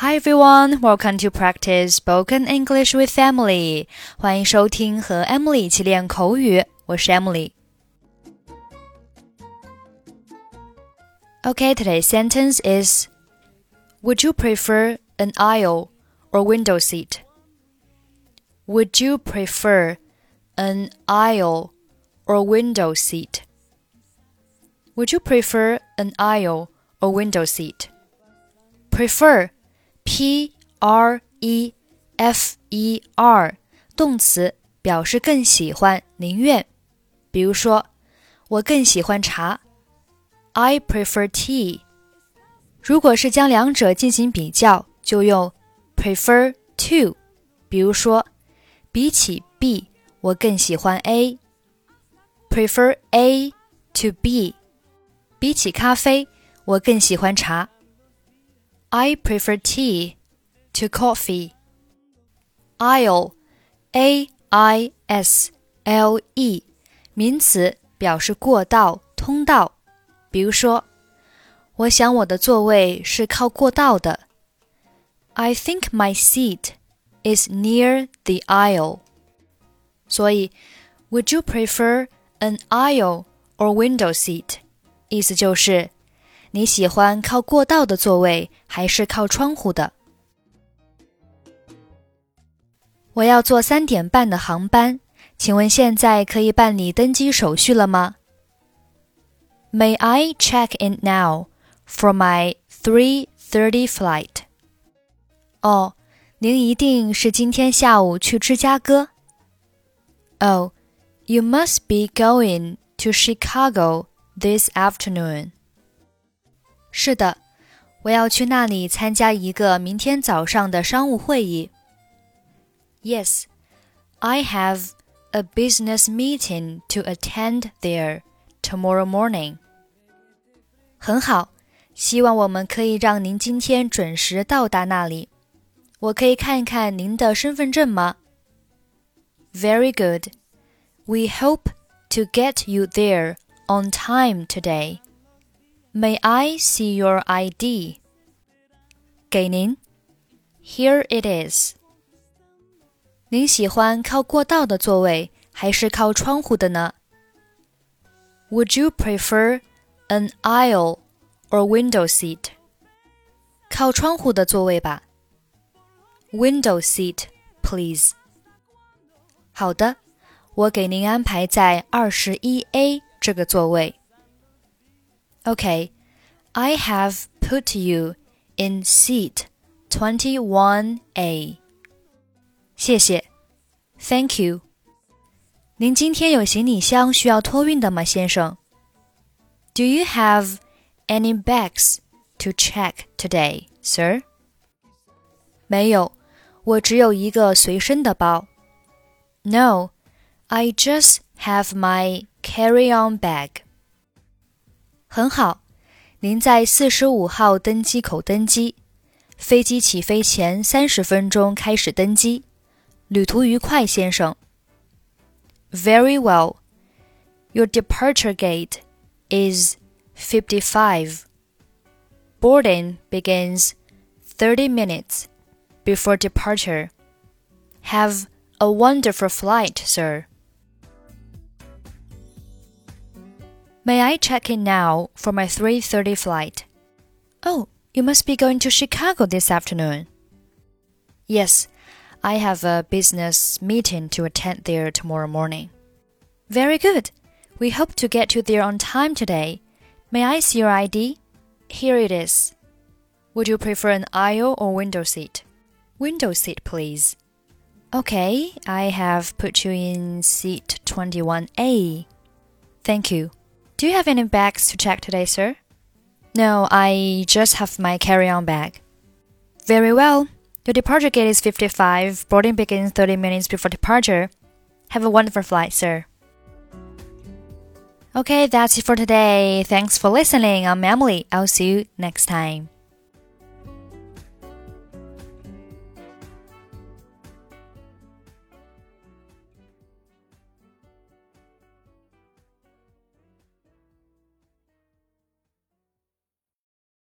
Hi everyone, welcome to practice spoken English with Emily. 欢迎收听和 Emily 一起练口语，我是 Emily。Okay, today's sentence is Would you prefer an aisle or window seat? Would you prefer an aisle or window seat? Would you prefer an aisle or window seat? Prefer P R E F E R 动词表示更喜欢、宁愿。比如说，我更喜欢茶，I prefer tea。如果是将两者进行比较，就用 prefer to。比如说，比起 B，我更喜欢 A。Prefer A to B。比起咖啡，我更喜欢茶。I prefer tea to coffee. Aisle, A I S L E，名词，表示过道、通道。比如说，我想我的座位是靠过道的。I think my seat is near the aisle. 所以，Would you prefer an aisle or window seat？意思就是 你喜欢靠过道的座位还是靠窗户的？我要坐三点半的航班，请问现在可以办理登机手续了吗？May I check in now for my three thirty flight？哦，您一定是今天下午去芝加哥？Oh, you must be going to Chicago this afternoon. 是的，我要去那里参加一个明天早上的商务会议。Yes, I have a business meeting to attend there tomorrow morning. 很好，希望我们可以让您今天准时到达那里。我可以看看您的身份证吗？Very good. We hope to get you there on time today. May I see your ID? 给您。Here it is. 您喜欢靠过道的座位还是靠窗户的呢？Would you prefer an aisle or window seat? 靠窗户的座位吧。Window seat, please. 好的，我给您安排在二十一 A 这个座位。 Okay, I have put you in seat 21A. 谢谢，Thank you。您今天有行李箱需要托运的吗，先生？Do you have any bags to check today, sir? 没有，我只有一个随身的包。No, I just have my carry-on bag. 很好，您在四十五号登机口登机，飞机起飞前三十分钟开始登机。旅途愉快，先生。Very well. Your departure gate is fifty-five. Boarding begins thirty minutes before departure. Have a wonderful flight, sir. May I check in now for my 3:30 flight? Oh, you must be going to Chicago this afternoon. Yes, I have a business meeting to attend there tomorrow morning. Very good. We hope to get you there on time today. May I see your ID? Here it is. Would you prefer an aisle or window seat? Window seat, please. Okay, I have put you in seat 21A. Thank you. Do you have any bags to check today, sir? No, I just have my carry on bag. Very well. Your departure gate is 55. Boarding begins 30 minutes before departure. Have a wonderful flight, sir. Okay, that's it for today. Thanks for listening. I'm Emily. I'll see you next time.